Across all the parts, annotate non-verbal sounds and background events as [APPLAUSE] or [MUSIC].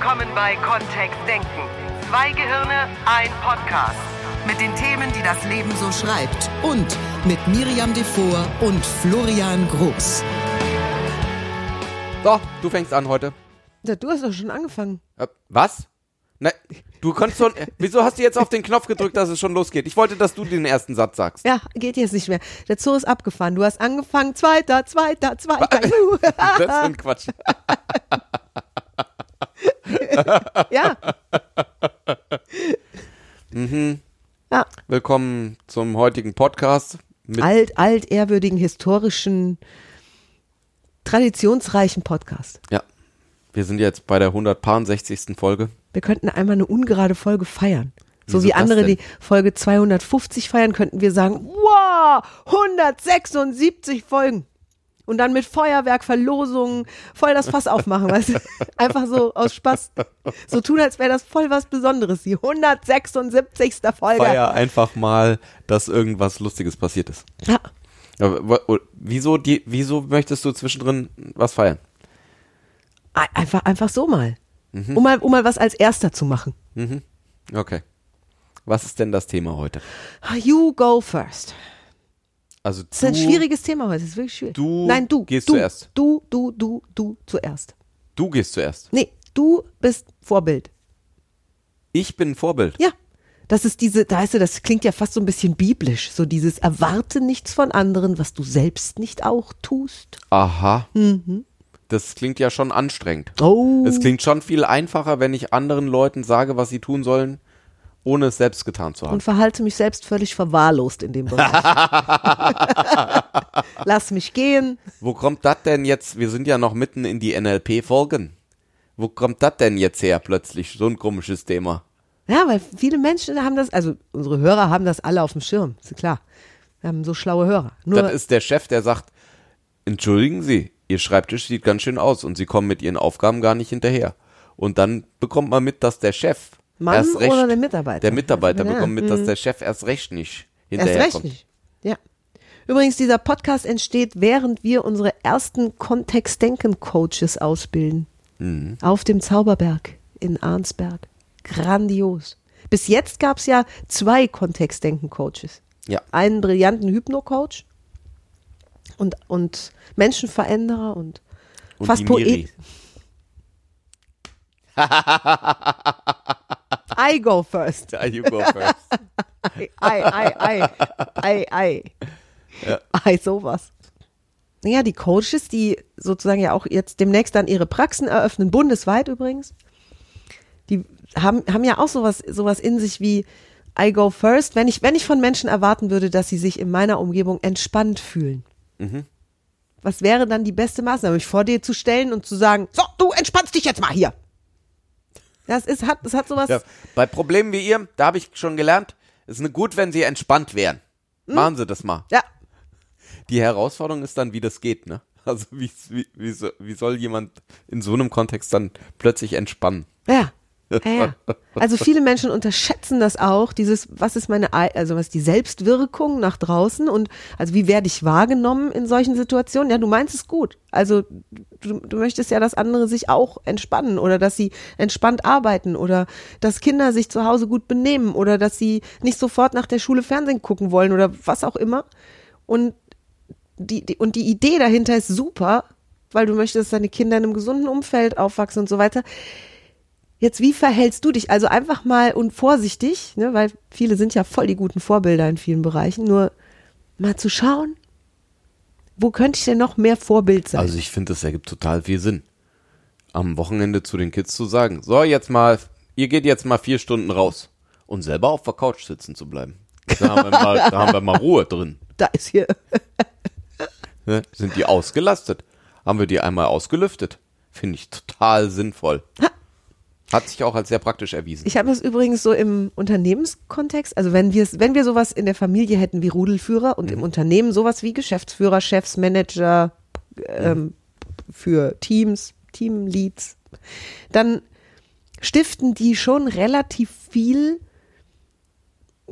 willkommen bei Kontext Denken. Zwei Gehirne, ein Podcast. Mit den Themen, die das Leben so schreibt. Und mit Miriam Devor und Florian Groß. So, du fängst an heute. Ja, du hast doch schon angefangen. Äh, was? Nein, du konntest schon. [LAUGHS] wieso hast du jetzt auf den Knopf gedrückt, dass es schon losgeht? Ich wollte, dass du den ersten Satz sagst. Ja, geht jetzt nicht mehr. Der Zoo ist abgefahren. Du hast angefangen, zweiter, zweiter, [LAUGHS] zweiter. Das ist ein Quatsch. [LAUGHS] [LAUGHS] ja. Ja, Willkommen zum heutigen Podcast. Mit, alt, alt, ehrwürdigen, historischen, traditionsreichen Podcast. ja, wir sind jetzt bei der 160. Folge. Wir könnten einmal eine ungerade Folge feiern. So Wieso wie andere die Folge 250 feiern, könnten wir sagen, wow, 176 Folgen. Und dann mit Feuerwerk, Verlosungen, voll das Fass aufmachen, weißt du? [LAUGHS] Einfach so aus Spaß. So tun, als wäre das voll was Besonderes. Die 176. Folge. Feier einfach mal, dass irgendwas Lustiges passiert ist. Ja. Aber Wieso, die, wieso möchtest du zwischendrin was feiern? Ein- Einfach, einfach so mal. Mhm. Um mal. Um mal was als Erster zu machen. Okay. Was ist denn das Thema heute? You go first. Also Das ist ein schwieriges Thema heute. Das ist wirklich schwierig. Du Nein, du. gehst du, zuerst. Du, du, du, du zuerst. Du gehst zuerst. Nee, du bist Vorbild. Ich bin Vorbild. Ja. Das ist diese, da weißt du, das klingt ja fast so ein bisschen biblisch. So dieses Erwarte nichts von anderen, was du selbst nicht auch tust. Aha. Das klingt ja schon anstrengend. Oh. Es klingt schon viel einfacher, wenn ich anderen Leuten sage, was sie tun sollen, ohne es selbst getan zu haben. Und verhalte mich selbst völlig verwahrlost in dem Bereich. [LAUGHS] Lass mich gehen. Wo kommt das denn jetzt? Wir sind ja noch mitten in die NLP-Folgen. Wo kommt das denn jetzt her plötzlich? So ein komisches Thema. Ja, weil viele Menschen haben das, also unsere Hörer haben das alle auf dem Schirm, ist klar. Wir haben so schlaue Hörer. Nur, Das ist der Chef, der sagt, entschuldigen Sie, Ihr Schreibtisch sieht ganz schön aus und Sie kommen mit Ihren Aufgaben gar nicht hinterher. Und dann bekommt man mit, dass der Chef Mann erst recht, oder der Mitarbeiter? Der Mitarbeiter Ja, bekommt mit, dass mhm. der Chef erst recht nicht Erst hinterherkommt. recht nicht. Ja. Übrigens, dieser Podcast entsteht, während wir unsere ersten Kontextdenken-Coaches ausbilden. Mhm. Auf dem Zauberberg in Arnsberg. Grandios. Bis jetzt gab es ja zwei Kontextdenken-Coaches. Ja. Einen brillanten Hypno-Coach und, und Menschenveränderer und, Und fast Poet. [LAUGHS] I go first. [LAUGHS] Ja, you go first. [LAUGHS] Ei, ei, ei, ei, ei. Ei, sowas. Naja, die Coaches, die sozusagen ja auch jetzt demnächst dann ihre Praxen eröffnen, bundesweit übrigens, die haben, haben ja auch sowas, sowas in sich wie I go first, wenn ich, wenn ich von Menschen erwarten würde, dass sie sich in meiner Umgebung entspannt fühlen. Was wäre dann die beste Maßnahme, mich vor dir zu stellen und zu sagen, so, du entspannst dich jetzt mal hier. Das ist, hat, das hat sowas. Ja, bei Problemen wie ihr, da habe ich schon gelernt, es ist gut, wenn sie entspannt wären. Hm? Machen Sie das mal. ja. Die Herausforderung ist dann, wie das geht, ne? Also wie, wie, wie, so, wie soll jemand in so einem Kontext dann plötzlich entspannen? Ja. Ja, ja. Also viele Menschen unterschätzen das auch, dieses, was ist meine, Ei- also was ist die Selbstwirkung nach draußen und also wie werde ich wahrgenommen in solchen Situationen? Ja, du meinst es gut. Also du, du möchtest ja, dass andere sich auch entspannen oder dass sie entspannt arbeiten oder dass Kinder sich zu Hause gut benehmen oder dass sie nicht sofort nach der Schule Fernsehen gucken wollen oder was auch immer. Und die, die, und die Idee dahinter ist super, weil du möchtest, dass deine Kinder in einem gesunden Umfeld aufwachsen und so weiter. Jetzt, wie verhältst du dich? Also einfach mal und vorsichtig, ne, weil viele sind ja voll die guten Vorbilder in vielen Bereichen, nur mal zu schauen, wo könnte ich denn noch mehr Vorbild sein? Also ich finde, das ergibt total viel Sinn. Am Wochenende zu den Kids zu sagen, so jetzt mal, ihr geht jetzt mal vier Stunden raus und selber auf der Couch sitzen zu bleiben. Da haben wir mal, da haben wir mal Ruhe drin. da ist hier, [LAUGHS] Ne? Sind die ausgelastet? Haben wir die einmal ausgelüftet? Finde ich total sinnvoll. [LAUGHS] Hat sich auch als sehr praktisch erwiesen. ich habe das übrigens so im Unternehmenskontext, also wenn wir wenn wir sowas in der Familie hätten wie Rudelführer und im Unternehmen sowas wie Geschäftsführer, Chefs, Manager ähm, für Teams, Teamleads, dann stiften die schon relativ viel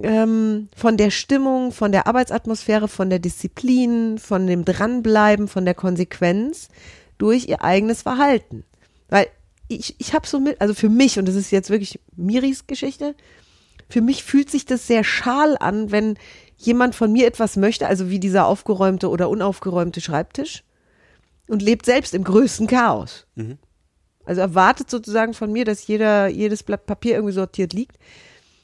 ähm, von der Stimmung, von der Arbeitsatmosphäre, von der Disziplin, von dem Dranbleiben, von der Konsequenz durch ihr eigenes Verhalten. Weil ich, ich habe so mit, also für mich, und das ist jetzt wirklich Miris Geschichte, für mich fühlt sich das sehr schal an, wenn jemand von mir etwas möchte, also wie dieser aufgeräumte oder unaufgeräumte Schreibtisch und lebt selbst im größten Chaos. Also erwartet sozusagen von mir, dass jeder, jedes Blatt Papier irgendwie sortiert liegt.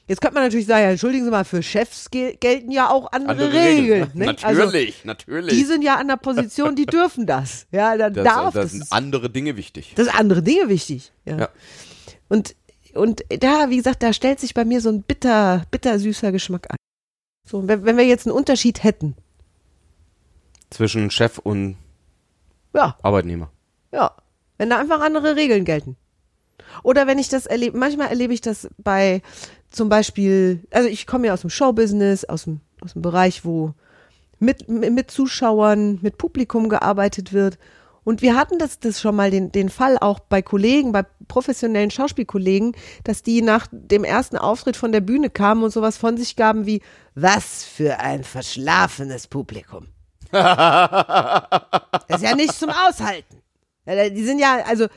Jetzt könnte man natürlich sagen, ja, entschuldigen Sie mal, für Chefs gel gelten ja auch andere, Andere Regeln. Regeln. ne? Natürlich, Also, natürlich. die sind ja an der Position, die [LAUGHS] dürfen das. Ja, da Das, darf da das. sind andere Dinge wichtig. das sind andere Dinge wichtig. Ja. Ja. Und, und da, wie gesagt, da stellt sich bei mir so ein bitter, bittersüßer Geschmack ein. So, wenn, wenn wir jetzt einen Unterschied hätten, Zwischen Chef und ja, Arbeitnehmer. ja, wenn da einfach andere Regeln gelten. Oder wenn ich das erlebe, manchmal erlebe ich das bei zum Beispiel, also ich komme ja aus dem Showbusiness, aus dem, aus dem Bereich, wo mit, mit Zuschauern, mit Publikum gearbeitet wird. Und wir hatten das, das schon mal den, den Fall auch bei Kollegen, bei professionellen Schauspielkollegen, dass die nach dem ersten Auftritt von der Bühne kamen und sowas von sich gaben wie, was für ein verschlafenes Publikum. [LAUGHS] Das ist ja nicht zum Aushalten. Die sind ja, also,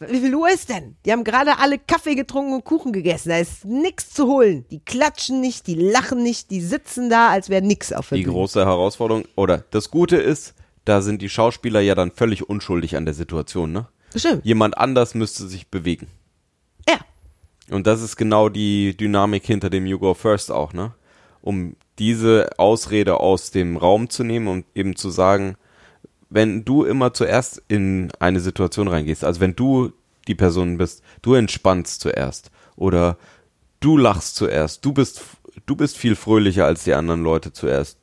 wie viel Uhr ist denn? Die haben gerade alle Kaffee getrunken und Kuchen gegessen. Da ist nichts zu holen. Die klatschen nicht, die lachen nicht, die sitzen da, als wäre nix auf der Die Bühne. große Herausforderung, oder das Gute ist, da sind die Schauspieler ja dann völlig unschuldig an der Situation, ne? Stimmt. Jemand anders müsste sich bewegen. Ja. Und das ist genau die Dynamik hinter dem You Go First auch, ne? Um diese Ausrede aus dem Raum zu nehmen und eben zu sagen, wenn du immer zuerst in eine Situation reingehst, also wenn du die Person bist, du entspannst zuerst oder du lachst zuerst, du bist, du bist viel fröhlicher als die anderen Leute zuerst,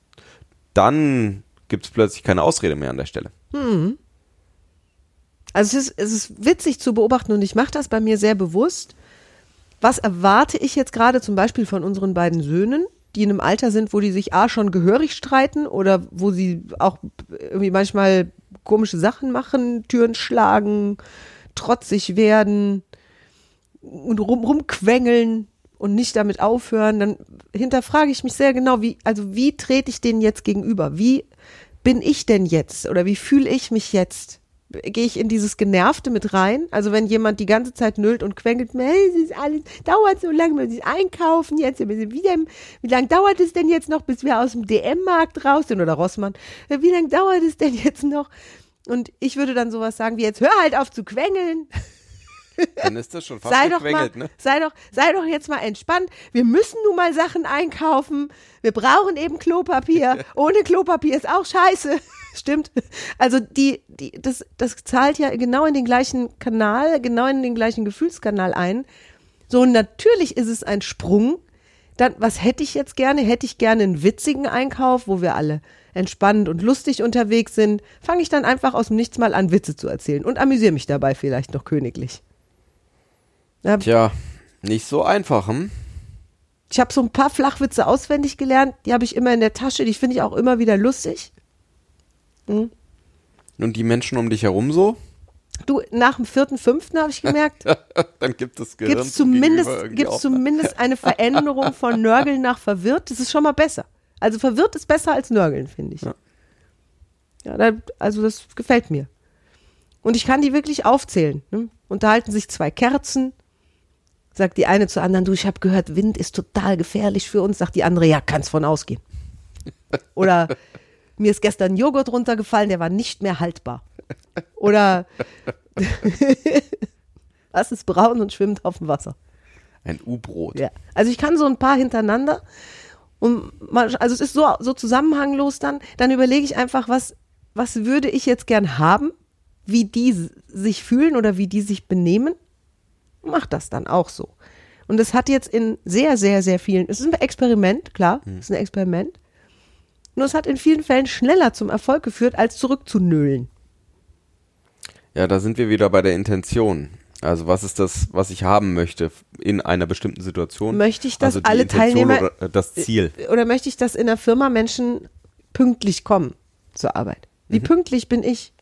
dann gibt es plötzlich keine Ausrede mehr an der Stelle. Also es ist, es ist witzig zu beobachten und ich mache das bei mir sehr bewusst. Was erwarte ich jetzt gerade zum Beispiel von unseren beiden Söhnen, die in einem Alter sind, wo die sich A schon gehörig streiten oder wo sie auch irgendwie manchmal komische Sachen machen, Türen schlagen, trotzig werden und rum, rumquengeln und nicht damit aufhören, dann hinterfrage ich mich sehr genau, wie, also wie trete ich denen jetzt gegenüber? Wie bin ich denn jetzt oder wie fühle ich mich jetzt? Gehe ich in dieses Genervte mit rein? Also wenn jemand die ganze Zeit nüllt und quengelt, hey, es ist alles, dauert so lange, wir müssen einkaufen jetzt, wieder, im- wie lange dauert es denn jetzt noch, bis wir aus dem DM-Markt raus sind oder Rossmann? Wie lange dauert es denn jetzt noch? Und ich würde dann sowas sagen wie jetzt, hör halt auf zu quengeln, [LAUGHS] Dann ist das schon fast sei doch mal, ne? sei doch, sei doch jetzt mal entspannt. Wir müssen nun mal Sachen einkaufen. Wir brauchen eben Klopapier. [LAUGHS] Ohne Klopapier ist auch scheiße. Stimmt. Also die, die, das, das zahlt ja genau in den gleichen Kanal, genau in den gleichen Gefühlskanal ein. So, natürlich ist es ein Sprung. Dann, was hätte ich jetzt gerne? Hätte ich gerne einen witzigen Einkauf, wo wir alle entspannt und lustig unterwegs sind? Fange ich dann einfach aus dem Nichts mal an, Witze zu erzählen und amüsiere mich dabei vielleicht noch königlich. Ja, Tja, nicht so einfach, hm? Ich habe so ein paar Flachwitze auswendig gelernt, die habe ich immer in der Tasche, die finde ich auch immer wieder lustig. Und die Menschen um dich herum so? Du, nach dem vierten, fünften habe ich [LAUGHS] gemerkt, Dann gibt es Gehirn gibt es zum zumindest, gibt's zumindest eine Veränderung von [LAUGHS] Nörgeln nach verwirrt. Das ist schon mal besser. Also verwirrt ist besser als Nörgeln, finde ich. Ja. Ja, da, also das gefällt mir. Und ich kann die wirklich aufzählen. Ne? Unterhalten sich zwei Kerzen. Sagt die eine zur anderen, du, ich habe gehört, Wind ist total gefährlich für uns. Sagt die andere, ja, kannst von ausgehen. [LAUGHS] Oder mir ist gestern Joghurt runtergefallen, der war nicht mehr haltbar. Oder [LAUGHS] was ist braun und schwimmt auf dem Wasser. Ein U-Brot. Ja. Also ich kann so ein paar hintereinander und man, also es ist so, so zusammenhanglos dann, dann überlege ich einfach, was, was würde ich jetzt gern haben, wie die sich fühlen oder wie die sich benehmen. Mach das dann auch so. Und es hat jetzt in sehr, sehr, sehr vielen, es ist ein Experiment, klar, es ist ein Experiment. Nur es hat in vielen Fällen schneller zum Erfolg geführt, als zurückzunölen. Ja, da sind wir wieder bei der Intention. Also was ist das, was ich haben möchte in einer bestimmten Situation? Möchte ich, dass also alle Intention Teilnehmer- oder äh, das Ziel. Oder möchte ich, dass in der Firma Menschen pünktlich kommen zur Arbeit? Wie Mhm. pünktlich bin ich?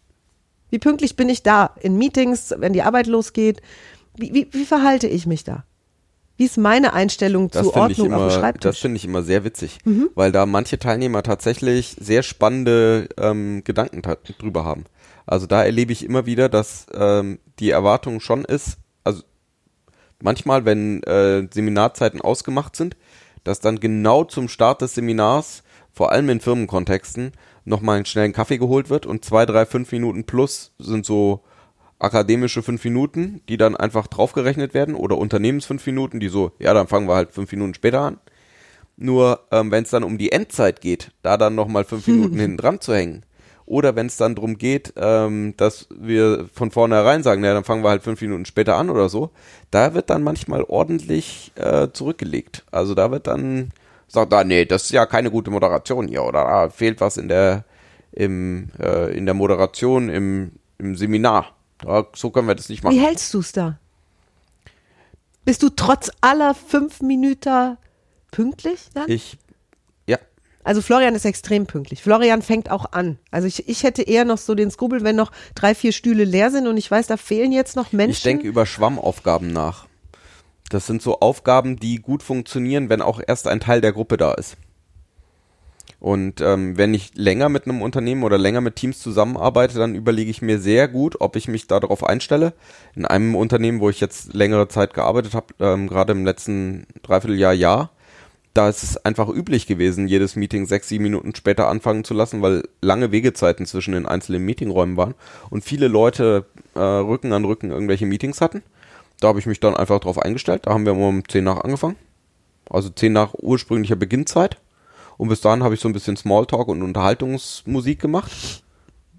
Wie pünktlich bin ich da in Meetings, wenn die Arbeit losgeht? Wie, wie, wie verhalte ich mich da? Wie ist meine Einstellung Das zu Ordnung auf dem immer, das Schreibtisch? Mhm. finde ich immer sehr witzig, weil da manche Teilnehmer tatsächlich sehr spannende ähm, Gedanken drüber haben. Also da erlebe ich immer wieder, dass ähm, die Erwartung schon ist, also manchmal, wenn äh, Seminarzeiten ausgemacht sind, dass dann genau zum Start des Seminars, vor allem in Firmenkontexten, nochmal einen schnellen Kaffee geholt wird und zwei, drei, fünf Minuten plus sind so akademische fünf Minuten, die dann einfach draufgerechnet werden oder Unternehmens fünf Minuten, die so, ja, dann fangen wir halt fünf Minuten später an. Nur ähm, wenn es dann um die Endzeit geht, da dann nochmal fünf [LAUGHS] Minuten hinten dran zu hängen. Oder wenn es dann darum geht, ähm, dass wir von vornherein sagen, naja, dann fangen wir halt fünf Minuten später an oder so, da wird dann manchmal ordentlich äh, zurückgelegt. Also da wird dann sagt, ah, nee, das ist ja keine gute Moderation hier oder da fehlt was in der im, äh, in der Moderation im, im Seminar. So können wir das nicht machen. Wie hältst du es da? Bist du trotz aller fünf Minuten pünktlich dann? Ich, ja, Also Florian ist extrem pünktlich. Florian fängt auch an. Also ich, ich hätte eher noch so den Skrubel, wenn noch drei, vier Stühle leer sind und ich weiß, da fehlen jetzt noch Menschen. ich denke über Schwammaufgaben nach. Das sind so Aufgaben, die gut funktionieren, wenn auch erst ein Teil der Gruppe da ist. Und ähm, wenn ich länger mit einem Unternehmen oder länger mit Teams zusammenarbeite, dann überlege ich mir sehr gut, ob ich mich darauf einstelle. In einem Unternehmen, wo ich jetzt längere Zeit gearbeitet habe, ähm, gerade im letzten Dreivierteljahr, Jahr, da ist es einfach üblich gewesen, jedes Meeting sechs, sieben Minuten später anfangen zu lassen, weil lange Wegezeiten zwischen den einzelnen Meetingräumen waren und viele Leute äh, Rücken an Rücken irgendwelche Meetings hatten. Da habe ich mich dann einfach drauf eingestellt. Da haben wir um 10 nach angefangen. Also 10 nach ursprünglicher Beginnzeit. Und bis dahin habe ich so ein bisschen Smalltalk und Unterhaltungsmusik gemacht.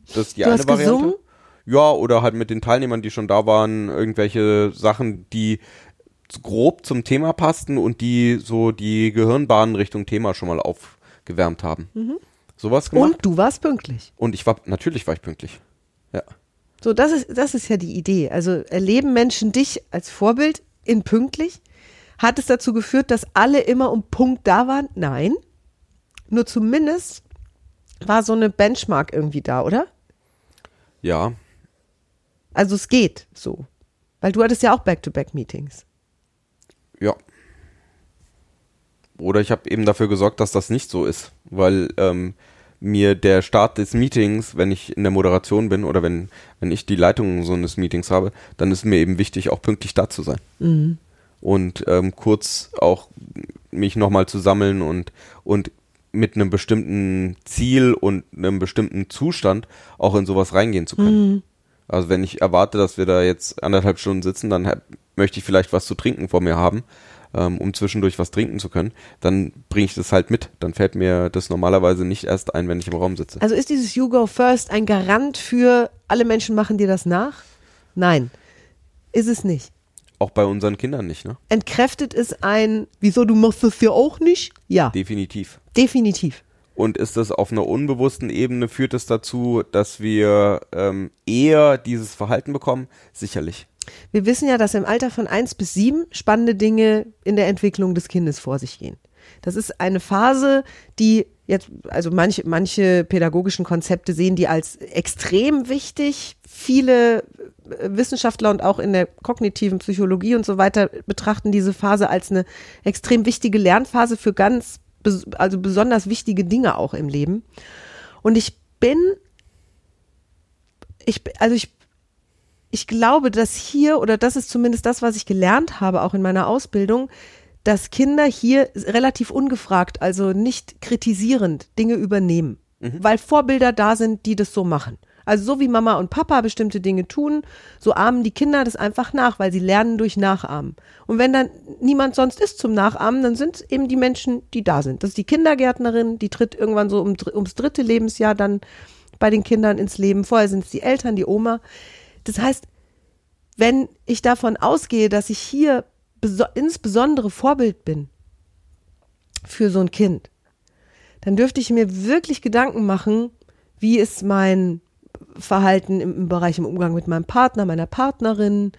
Das ist die Du eine hast Variante. gesungen? Ja, oder halt mit den Teilnehmern, die schon da waren, irgendwelche Sachen, die grob zum Thema passten und die so die Gehirnbahnen Richtung Thema schon mal aufgewärmt haben. Sowas gemacht. und du warst pünktlich. Und ich war, natürlich war ich pünktlich. Ja. So, das ist, das ist ja die Idee. Also erleben Menschen dich als Vorbild in pünktlich? Hat es dazu geführt, dass alle immer um Punkt da waren? Nein. Nur zumindest war so eine Benchmark irgendwie da, oder? Ja, Also es geht so. Weil du hattest ja auch Back-to-Back-Meetings. Ja. Oder ich habe eben dafür gesorgt, dass das nicht so ist, weil ähm, mir der Start des Meetings, wenn ich in der Moderation bin oder wenn, wenn ich die Leitung so eines Meetings habe, dann ist mir eben wichtig, auch pünktlich da zu sein. Und ähm, kurz auch mich nochmal zu sammeln und, und mit einem bestimmten Ziel und einem bestimmten Zustand auch in sowas reingehen zu können. Also wenn ich erwarte, dass wir da jetzt anderthalb Stunden sitzen, dann hab, möchte ich vielleicht was zu trinken vor mir haben, ähm, um zwischendurch was trinken zu können, dann bringe ich das halt mit. Dann fällt mir das normalerweise nicht erst ein, wenn ich im Raum sitze. Also ist dieses You Go First ein Garant für alle Menschen machen dir das nach? Nein, ist es nicht. Auch bei unseren Kindern nicht, ne? Entkräftet es ein, wieso du machst das ja auch nicht? Ja, Definitiv. definitiv. Und ist das auf einer unbewussten Ebene, führt es dazu, dass wir ähm, eher dieses Verhalten bekommen? Sicherlich. Wir wissen ja, dass im Alter von eins bis sieben spannende Dinge in der Entwicklung des Kindes vor sich gehen. Das ist eine Phase, die jetzt, also manche, manche pädagogischen Konzepte sehen die als extrem wichtig. Viele äh, Wissenschaftler und auch in der kognitiven Psychologie und so weiter betrachten diese Phase als eine extrem wichtige Lernphase für ganz, also besonders wichtige Dinge auch im Leben. Und ich bin, ich, also ich ich glaube, dass hier, oder das ist zumindest das, was ich gelernt habe, auch in meiner Ausbildung, dass Kinder hier relativ ungefragt, also nicht kritisierend Dinge übernehmen, weil Vorbilder da sind, die das so machen. Also so wie Mama und Papa bestimmte Dinge tun, so ahmen die Kinder das einfach nach, weil sie lernen durch Nachahmen. Und wenn dann niemand sonst ist zum Nachahmen, dann sind es eben die Menschen, die da sind. Das ist die Kindergärtnerin, die tritt irgendwann so um, ums dritte Lebensjahr dann bei den Kindern ins Leben. Vorher sind es die Eltern, die Oma. Das heißt, wenn ich davon ausgehe, dass ich hier insbesondere Vorbild bin für so ein Kind, dann dürfte ich mir wirklich Gedanken machen, wie ist mein Verhalten im, im Bereich im Umgang mit meinem Partner, meiner Partnerin,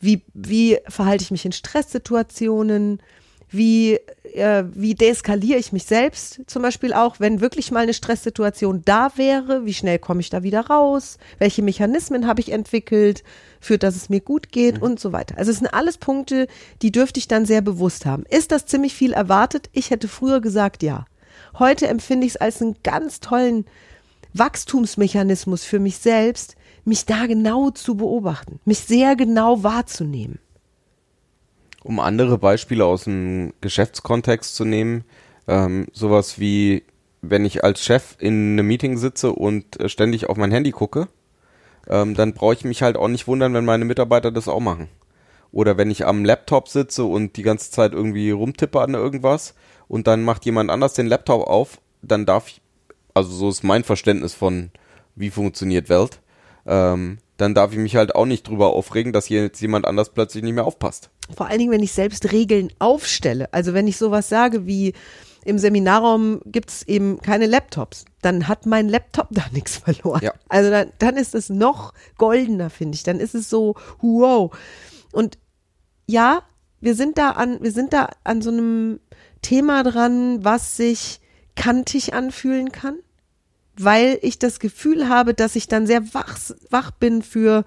wie, wie verhalte ich mich in Stresssituationen, wie, äh, wie deeskaliere ich mich selbst zum Beispiel auch, wenn wirklich mal eine Stresssituation da wäre, wie schnell komme ich da wieder raus, welche Mechanismen habe ich entwickelt, führt, dass es mir gut geht und so weiter. Also es sind alles Punkte, die dürfte ich dann sehr bewusst haben. Ist das ziemlich viel erwartet? Ich hätte früher gesagt, ja. Heute empfinde ich es als einen ganz tollen Wachstumsmechanismus für mich selbst, mich da genau zu beobachten, mich sehr genau wahrzunehmen. Um andere Beispiele aus dem Geschäftskontext zu nehmen, ähm, sowas wie, wenn ich als Chef in einem Meeting sitze und äh, ständig auf mein Handy gucke, ähm, dann brauche ich mich halt auch nicht wundern, wenn meine Mitarbeiter das auch machen. Oder wenn ich am Laptop sitze und die ganze Zeit irgendwie rumtippe an irgendwas und dann macht jemand anders den Laptop auf, dann darf ich, also so ist mein Verständnis von, wie funktioniert Welt, ähm, dann darf ich mich halt auch nicht drüber aufregen, dass hier jetzt jemand anders plötzlich nicht mehr aufpasst. Vor allen Dingen, wenn ich selbst Regeln aufstelle. Also wenn ich sowas sage wie, im Seminarraum gibt es eben keine Laptops, dann hat mein Laptop da nichts verloren. Ja. Also dann, dann ist es noch goldener, finde ich. Dann ist es so, wow. Und ja, wir sind da an, wir sind da an so einem Thema dran, was sich kantig anfühlen kann, weil ich das Gefühl habe, dass ich dann sehr wach, wach bin für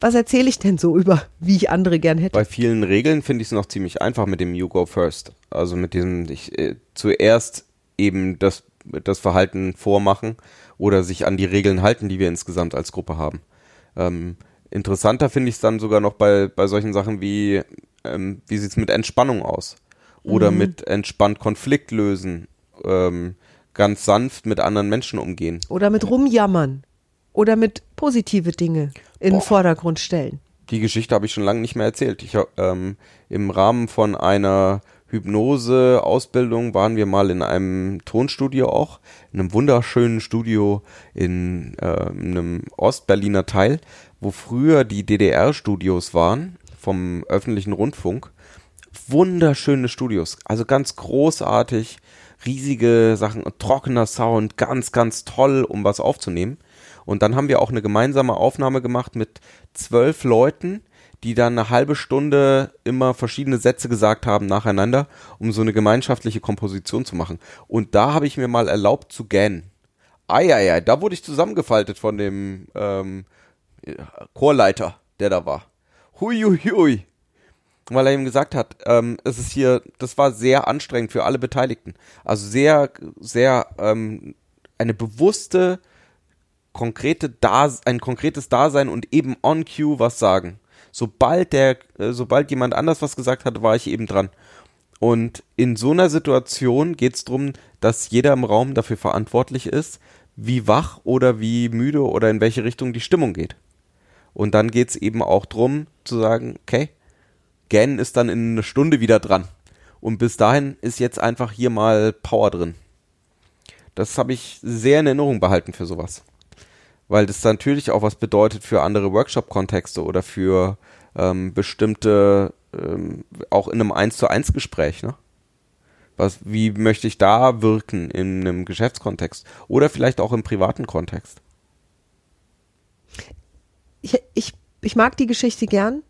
was erzähle ich denn so über, wie ich andere gern hätte? Bei vielen Regeln finde ich es noch ziemlich einfach mit dem You Go First. Also mit diesem ich, äh, zuerst eben das, das Verhalten vormachen oder sich an die Regeln halten, die wir insgesamt als Gruppe haben. Ähm, interessanter finde ich es dann sogar noch bei, bei solchen Sachen wie, ähm, wie sieht es mit Entspannung aus? Oder Mhm. mit entspannt Konflikt lösen, ähm, ganz sanft mit anderen Menschen umgehen. Oder mit rumjammern. Oder mit positive Dinge in den. Vordergrund stellen. Die Geschichte habe ich schon lange nicht mehr erzählt. Ich, ähm, Im Rahmen von einer Hypnose-Ausbildung waren wir mal in einem Tonstudio auch, in einem wunderschönen Studio in äh, einem Ostberliner Teil, wo früher die DDR-Studios waren vom öffentlichen Rundfunk. Wunderschöne Studios, also ganz großartig, riesige Sachen, trockener Sound, ganz, ganz toll, um was aufzunehmen. Und dann haben wir auch eine gemeinsame Aufnahme gemacht mit zwölf Leuten, die dann eine halbe Stunde immer verschiedene Sätze gesagt haben nacheinander, um so eine gemeinschaftliche Komposition zu machen. Und da habe ich mir mal erlaubt zu gähnen. Eieiei, da wurde ich zusammengefaltet von dem ähm, Chorleiter, der da war. Hui. Weil er ihm gesagt hat, ähm, es ist hier, das war sehr anstrengend für alle Beteiligten. Also sehr, sehr ähm, eine bewusste konkrete Das ein konkretes Dasein und eben on cue was sagen. Sobald der, äh, sobald jemand anders was gesagt hat, war ich eben dran. Und in so einer Situation geht es darum, dass jeder im Raum dafür verantwortlich ist, wie wach oder wie müde oder in welche Richtung die Stimmung geht. Und dann geht es eben auch darum zu sagen, okay, Gan ist dann in einer Stunde wieder dran. Und bis dahin ist jetzt einfach hier mal Power drin. Das habe ich sehr in Erinnerung behalten für sowas weil das natürlich auch was bedeutet für andere Workshop-Kontexte oder für ähm, bestimmte, ähm, auch in einem 1 zu 1 Gespräch, ne? Was, wie möchte ich da wirken in einem Geschäftskontext oder vielleicht auch im privaten Kontext? Ich, ich, ich mag die Geschichte gern.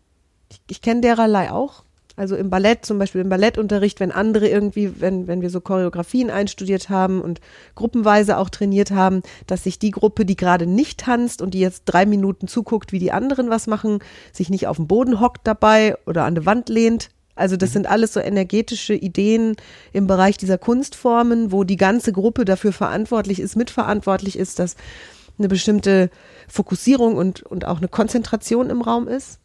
Ich, ich kenne dererlei auch. Also im Ballett, zum Beispiel im Ballettunterricht, wenn andere irgendwie, wenn, wenn wir so Choreografien einstudiert haben und gruppenweise auch trainiert haben, dass sich die Gruppe, die gerade nicht tanzt und die jetzt drei Minuten zuguckt, wie die anderen was machen, sich nicht auf den Boden hockt dabei oder an die Wand lehnt. Also das sind alles so energetische Ideen im Bereich dieser Kunstformen, wo die ganze Gruppe dafür verantwortlich ist, mitverantwortlich ist, dass eine bestimmte Fokussierung und, und auch eine Konzentration im Raum ist.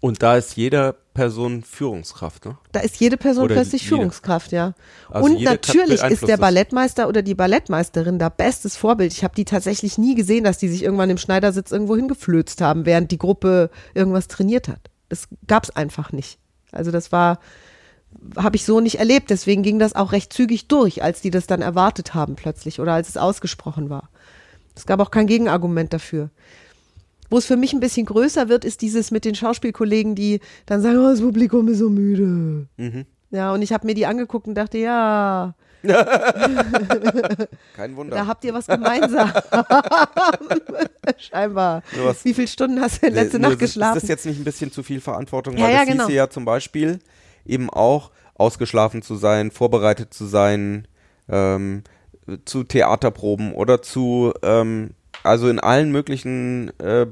Und da ist jeder Person Führungskraft, ne? Da ist jede Person Oder plötzlich jede. Führungskraft, ja. Also und natürlich ist der. Ballettmeister oder die Ballettmeisterin da bestes Vorbild. Ich habe die tatsächlich nie gesehen, dass die sich irgendwann im Schneidersitz irgendwo hingeflözt haben, während die Gruppe irgendwas trainiert hat. Das gab's einfach nicht. Also das war, habe ich so nicht erlebt. Deswegen ging das auch recht zügig durch, als die das dann erwartet haben plötzlich oder als es ausgesprochen war. Es gab auch kein Gegenargument dafür. Wo es für mich ein bisschen größer wird, ist dieses mit den Schauspielkollegen, die dann sagen, oh, das Publikum ist so müde. Mhm. Ja, und ich habe mir die angeguckt und dachte, ja, [LAUGHS] Kein Wunder. da habt ihr was gemeinsam. [LAUGHS] Scheinbar. Sowas- Wie viele Stunden hast du denn letzte Nur Nacht geschlafen? Ist das jetzt nicht ein bisschen zu viel Verantwortung? Ja, Weil ja, das genau. hieße ja zum Beispiel eben auch ausgeschlafen zu sein, vorbereitet zu sein, ähm, zu Theaterproben oder zu, ähm, also in allen möglichen äh,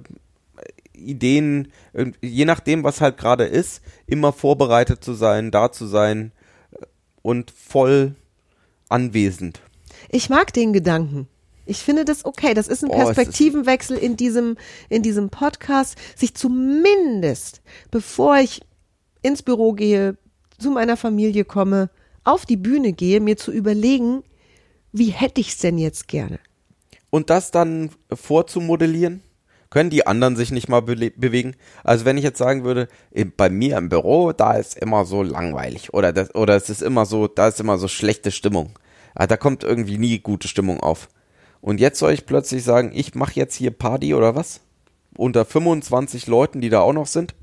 Ideen, je nachdem, was halt gerade ist, immer vorbereitet zu sein, da zu sein äh, und voll anwesend. Ich mag den Gedanken. Ich finde das okay. Das ist ein Perspektivenwechsel in diesem, in diesem Podcast, sich zumindest, bevor ich ins Büro gehe, zu meiner Familie komme, auf die Bühne gehe, mir zu überlegen, wie hätte ich es denn jetzt gerne? Und das dann vorzumodellieren? Können die anderen sich nicht mal bele- bewegen? Also wenn ich jetzt sagen würde, eh, bei mir im Büro, da ist immer so langweilig oder das, oder es ist immer so, da ist immer so schlechte Stimmung. Ah, Da kommt irgendwie nie gute Stimmung auf. Und jetzt soll ich plötzlich sagen, ich mache jetzt hier Party oder was? Unter 25 Leuten, die da auch noch sind?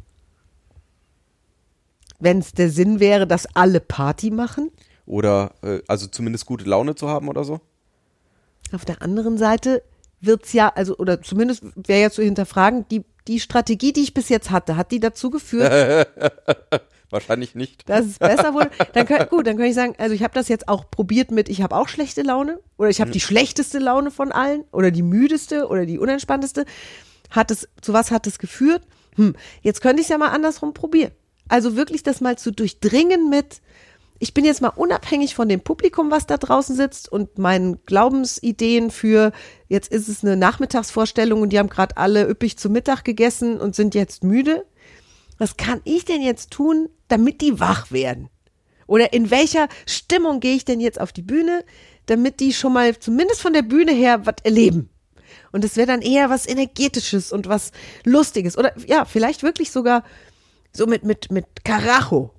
Wenn es der Sinn wäre, dass alle Party machen. Oder äh, also zumindest gute Laune zu haben oder so? Auf der anderen Seite wird's ja, also, oder zumindest wäre ja zu hinterfragen, die, die Strategie, die ich bis jetzt hatte, hat die dazu geführt, [LAUGHS] Wahrscheinlich nicht. dass es besser wurde? [LAUGHS] Dann kann, gut, dann kann ich sagen, also ich habe das jetzt auch probiert mit, ich habe auch schlechte Laune oder ich habe die schlechteste Laune von allen oder die müdeste oder die unentspannteste. Hat es, zu was hat es geführt? Hm, jetzt könnte ich es ja mal andersrum probieren. Also wirklich das mal zu durchdringen mit, ich bin jetzt mal unabhängig von dem Publikum, was da draußen sitzt und meinen Glaubensideen für, jetzt ist es eine Nachmittagsvorstellung und die haben gerade alle üppig zu Mittag gegessen und sind jetzt müde. Was kann ich denn jetzt tun, damit die wach werden? Oder in welcher Stimmung gehe ich denn jetzt auf die Bühne, damit die schon mal zumindest von der Bühne her was erleben? Und es wäre dann eher was Energetisches und was Lustiges. Oder ja, vielleicht wirklich sogar so mit, mit, mit Karacho.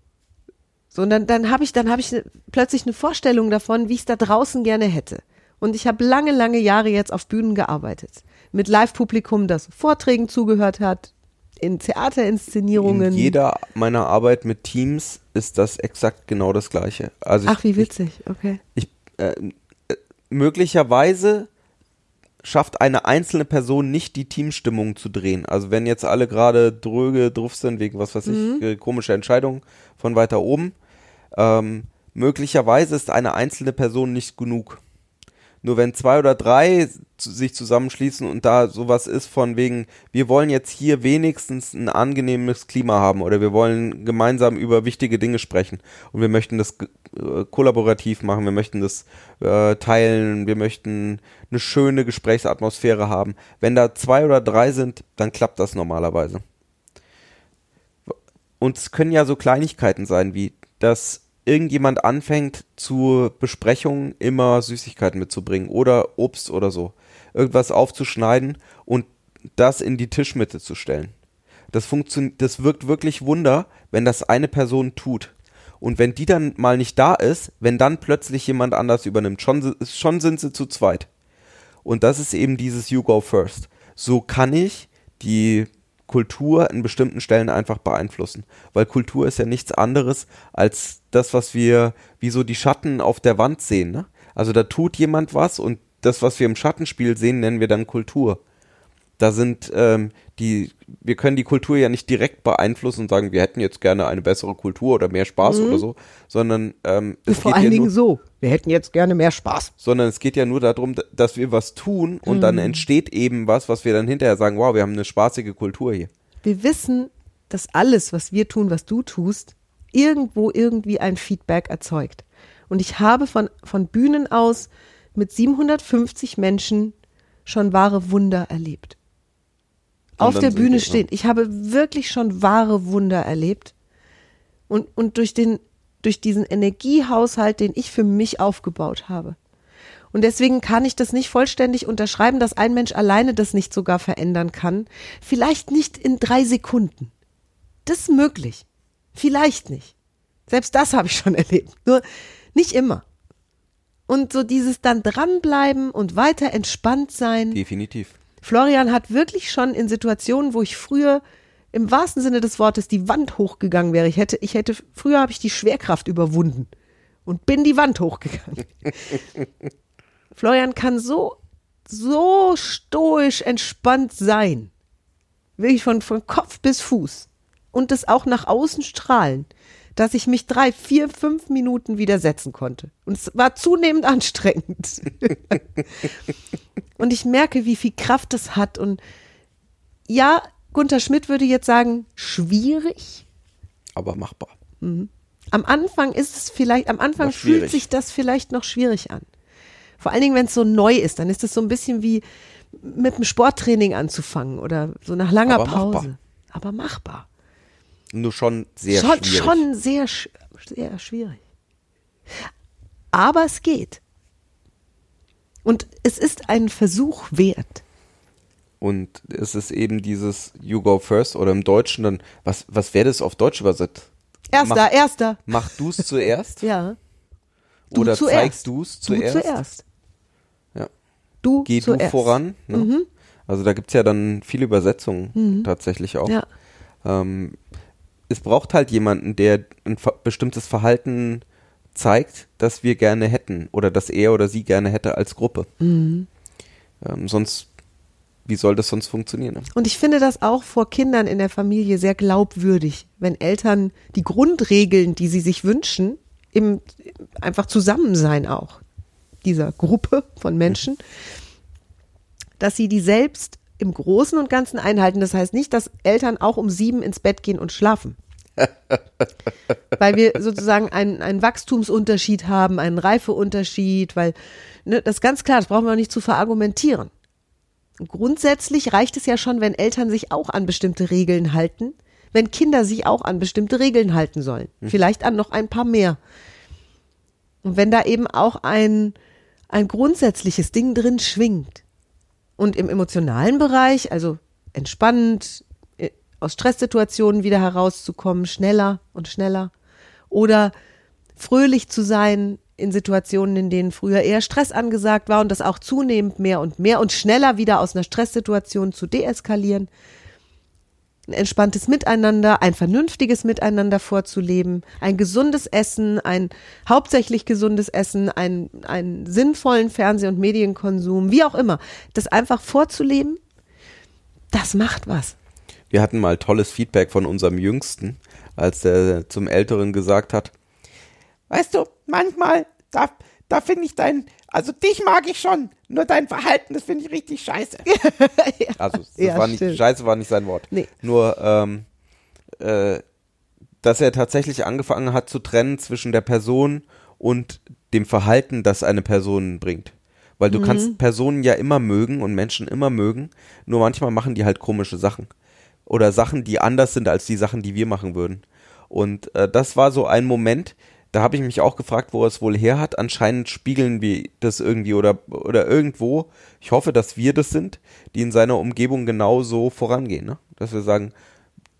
So, und dann, dann habe ich, dann habe ich ne, plötzlich eine Vorstellung davon, wie ich es da draußen gerne hätte. Und ich habe lange, lange Jahre jetzt auf Bühnen gearbeitet. Mit Live-Publikum, das Vorträgen zugehört hat, in Theaterinszenierungen. In jeder meiner Arbeit mit Teams ist das exakt genau das Gleiche. Also Ach, wie ich, witzig, okay. ich, äh, äh, möglicherweise schafft eine einzelne Person nicht die Teamstimmung zu drehen. Also wenn jetzt alle gerade dröge, druff sind wegen was weiß ich, äh, komische Entscheidungen von weiter oben, ähm, möglicherweise ist eine einzelne Person nicht genug. Nur wenn zwei oder drei sich zusammenschließen und da sowas ist von wegen, wir wollen jetzt hier wenigstens ein angenehmes Klima haben oder wir wollen gemeinsam über wichtige Dinge sprechen und wir möchten das äh, kollaborativ machen, wir möchten das äh, teilen, wir möchten eine schöne Gesprächsatmosphäre haben. Wenn da zwei oder drei sind, dann klappt das normalerweise. Und es können ja so Kleinigkeiten sein, wie dass irgendjemand anfängt zu Besprechungen immer Süßigkeiten mitzubringen oder Obst oder so. Irgendwas aufzuschneiden und das in die Tischmitte zu stellen. Das funktioniert, das wirkt wirklich Wunder, wenn das eine Person tut. Und wenn die dann mal nicht da ist, wenn dann plötzlich jemand anders übernimmt, schon, schon sind sie zu zweit. Und das ist eben dieses You Go First. So kann ich die Kultur in bestimmten Stellen einfach beeinflussen. Weil Kultur ist ja nichts anderes als das, was wir, wie so die Schatten auf der Wand sehen. Ne? Also da tut jemand was und das, was wir im Schattenspiel sehen, nennen wir dann Kultur. Da sind ähm, die, wir können die Kultur ja nicht direkt beeinflussen und sagen, wir hätten jetzt gerne eine bessere Kultur oder mehr Spaß oder so, sondern ähm, es Vor geht allen ja Dingen nur, so. Wir hätten jetzt gerne mehr Spaß. sondern es geht ja nur darum, dass wir was tun und dann entsteht eben was, was wir dann hinterher sagen, wow, wir haben eine spaßige Kultur hier. Wir wissen, dass alles, was wir tun, was du tust, irgendwo irgendwie ein Feedback erzeugt. Und ich habe von, von Bühnen aus mit 750 Menschen schon wahre Wunder erlebt. Auf der Bühne stehen. Ich habe wirklich schon wahre Wunder erlebt. Und, und durch den, durch diesen Energiehaushalt, den ich für mich aufgebaut habe. Und deswegen kann ich das nicht vollständig unterschreiben, dass ein Mensch alleine das nicht sogar verändern kann. Vielleicht nicht in drei Sekunden. Das ist möglich. Vielleicht nicht. Selbst das habe ich schon [LAUGHS] erlebt. Nur nicht immer. Und so dieses dann dranbleiben und weiter entspannt sein. Definitiv. Florian hat wirklich schon in Situationen, wo ich früher im wahrsten Sinne des Wortes die Wand hochgegangen wäre. Ich hätte, ich hätte, früher habe ich die Schwerkraft überwunden und bin die Wand hochgegangen. [LAUGHS] Florian kann so, so stoisch entspannt sein. Wirklich von, von Kopf bis Fuß. Und das auch nach außen strahlen, dass ich mich drei, vier, fünf Minuten widersetzen konnte. Und es war zunehmend [LAUGHS] anstrengend. Und ich merke, wie viel Kraft das hat. Und ja, Gunther Schmidt würde jetzt sagen, schwierig. Aber machbar. Am Anfang ist es vielleicht, am Anfang fühlt sich das vielleicht noch schwierig an. Vor allen Dingen, wenn es so neu ist, dann ist es so ein bisschen wie mit dem Sporttraining anzufangen oder so nach langer Aber Pause. machbar. Aber machbar. Nur schon sehr schon, schwierig. schon sehr, sehr schwierig. Aber es geht. Und es ist ein Versuch wert. Und es ist eben dieses You go first oder im Deutschen dann, was, was wäre das auf Deutsch übersetzt? Erster, Mach, erster. mach du es zuerst [LAUGHS] Ja. Du oder zuerst. zeigst du es Du zuerst? zuerst. Ja. Du Geh zuerst. du voran. Ne? Also da gibt's ja dann viele Übersetzungen Mhm. tatsächlich auch. Ja. Ähm, es braucht halt jemanden, der ein bestimmtes Verhalten zeigt, das wir gerne hätten oder das er oder sie gerne hätte als Gruppe. Mhm. Ähm, sonst, wie soll das sonst funktionieren? Ne? Und ich finde das auch vor Kindern in der Familie sehr glaubwürdig, wenn Eltern die Grundregeln, die sie sich wünschen, im einfach Zusammensein auch dieser Gruppe von Menschen, dass sie die selbst im Großen und Ganzen einhalten. Das heißt nicht, dass Eltern auch um sieben ins Bett gehen und schlafen. [LAUGHS] weil wir sozusagen einen, einen Wachstumsunterschied haben, einen Reifeunterschied, weil ne, das ist ganz klar, das brauchen wir auch nicht zu verargumentieren. Grundsätzlich reicht es ja schon, wenn Eltern sich auch an bestimmte Regeln halten, wenn Kinder sich auch an bestimmte Regeln halten sollen. Vielleicht an noch ein paar mehr. Und wenn da eben auch ein, ein grundsätzliches Ding drin schwingt. Und im emotionalen Bereich, also entspannend, äh, aus Stresssituationen wieder herauszukommen, schneller und schneller. Oder fröhlich zu sein in Situationen, in denen früher eher Stress angesagt war und das auch zunehmend mehr und mehr und schneller wieder aus einer Stresssituation zu deeskalieren. Ein entspanntes Miteinander, ein vernünftiges Miteinander vorzuleben, ein gesundes Essen, ein hauptsächlich gesundes Essen, ein, einen sinnvollen Fernseh- und Medienkonsum, wie auch immer. Das einfach vorzuleben, das macht was. Wir hatten mal tolles Feedback von unserem Jüngsten, als er zum Älteren gesagt hat, Weißt du, manchmal, da, da finde ich dein, also dich mag ich schon, nur dein Verhalten, das finde ich richtig scheiße. [LAUGHS] also das Ja, war nicht, stimmt. Scheiße war nicht sein Wort. Nee. Nur, ähm, äh, dass er tatsächlich angefangen hat zu trennen zwischen der Person und dem Verhalten, das eine Person bringt. Weil Mhm. du kannst Personen ja immer mögen und Menschen immer mögen, nur manchmal machen die halt komische Sachen. Oder Sachen, die anders sind als die Sachen, die wir machen würden. Und äh, das war so ein Moment, da habe ich mich auch gefragt, wo er es wohl her hat. Anscheinend spiegeln wir das irgendwie oder, oder irgendwo. Ich hoffe, dass wir das sind, die in seiner Umgebung genauso vorangehen. Ne? Dass wir sagen,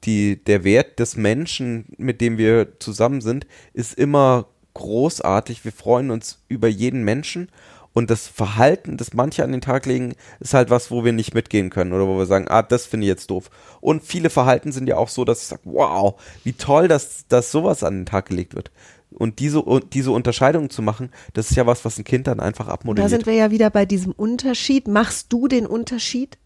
die, der Wert des Menschen, mit dem wir zusammen sind, ist immer großartig. Wir freuen uns über jeden Menschen. Und das Verhalten, das manche an den Tag legen, ist halt was, wo wir nicht mitgehen können oder wo wir sagen, ah, das finde ich jetzt doof. Und viele Verhalten sind ja auch so, dass ich sage, wow, wie toll, dass, dass sowas an den Tag gelegt wird. Und diese, diese Unterscheidung zu machen, das ist ja was, was ein Kind dann einfach Da abmodelliert. sind wir ja wieder bei diesem Unterschied. Machst du den Unterschied?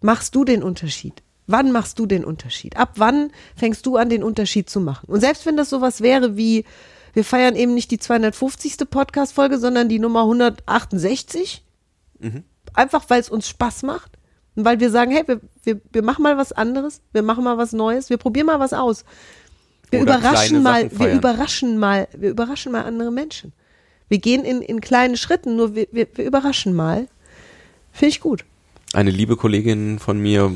Machst du den Unterschied? Wann machst du den Unterschied? Ab wann fängst du an, den Unterschied zu machen? Und selbst wenn das sowas wäre wie, wir feiern eben nicht die 250. Podcast-Folge, sondern die Nummer 168, einfach weil es uns Spaß macht und weil wir sagen, hey, wir, wir, wir machen mal was anderes, wir machen mal was Neues, wir probieren mal was aus. Wir Oder überraschen mal, wir überraschen mal, wir überraschen mal andere Menschen. Wir gehen in, in kleinen Schritten, nur wir, wir, wir überraschen mal. Finde ich gut. Eine liebe Kollegin von mir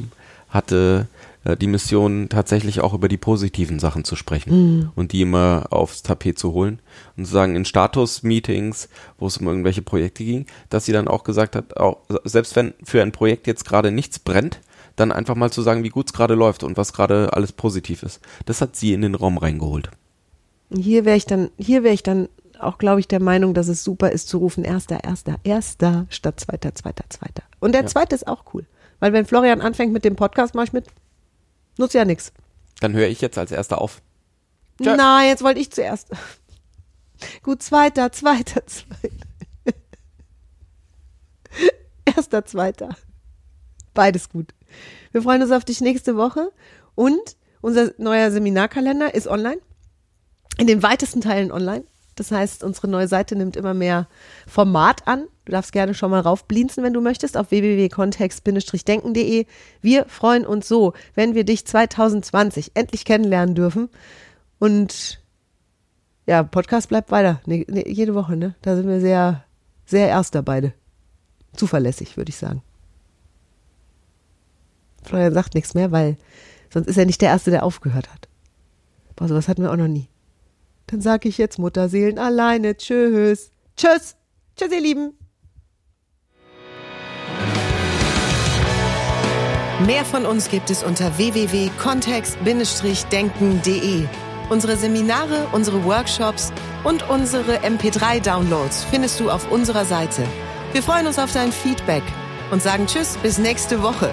hatte äh, die Mission, tatsächlich auch über die positiven Sachen zu sprechen und die immer aufs Tapet zu holen und zu sagen, in Status-Meetings, wo es um irgendwelche Projekte ging, dass sie dann auch gesagt hat, auch, selbst wenn für ein Projekt jetzt gerade nichts brennt, dann einfach mal zu sagen, wie gut es gerade läuft und was gerade alles positiv ist. Das hat sie in den Raum reingeholt. Hier wäre ich dann, hier wäre ich dann auch, glaube ich, der Meinung, dass es super ist zu rufen, erster, erster, erster statt zweiter, zweiter, zweiter. Und der zweite ist auch cool. Weil wenn Florian anfängt mit dem Podcast, mache ich mit. Nutzt ja nichts. Dann höre ich jetzt als erster auf. Tja. Nein, jetzt wollte ich zuerst. [LAUGHS] Gut, zweiter, zweiter, zweiter. [LAUGHS] Erster, zweiter. Beides gut. Wir freuen uns auf dich nächste Woche und unser neuer Seminarkalender ist online. In den weitesten Teilen online. Das heißt, unsere neue Seite nimmt immer mehr Format an. Du darfst gerne schon mal raufblinzen, wenn du möchtest, auf www.kontext-denken.de. Wir freuen uns so, wenn wir dich 2020 endlich kennenlernen dürfen. Und ja, Podcast bleibt weiter. Nee, nee, jede Woche, ne? Da sind wir sehr, Sehr erster beide. Zuverlässig, würde ich sagen. Florian sagt nichts mehr, weil sonst ist er nicht der Erste, der aufgehört hat. Boah, sowas hatten wir auch noch nie. Dann sag ich jetzt Mutterseelen alleine. Tschüss. Tschüss. Tschüss, ihr Lieben. Mehr von uns gibt es unter www.kontext-denken.de. Unsere Seminare, unsere Workshops und unsere MP3-Downloads findest du auf unserer Seite. Wir freuen uns auf dein Feedback und sagen Tschüss bis nächste Woche.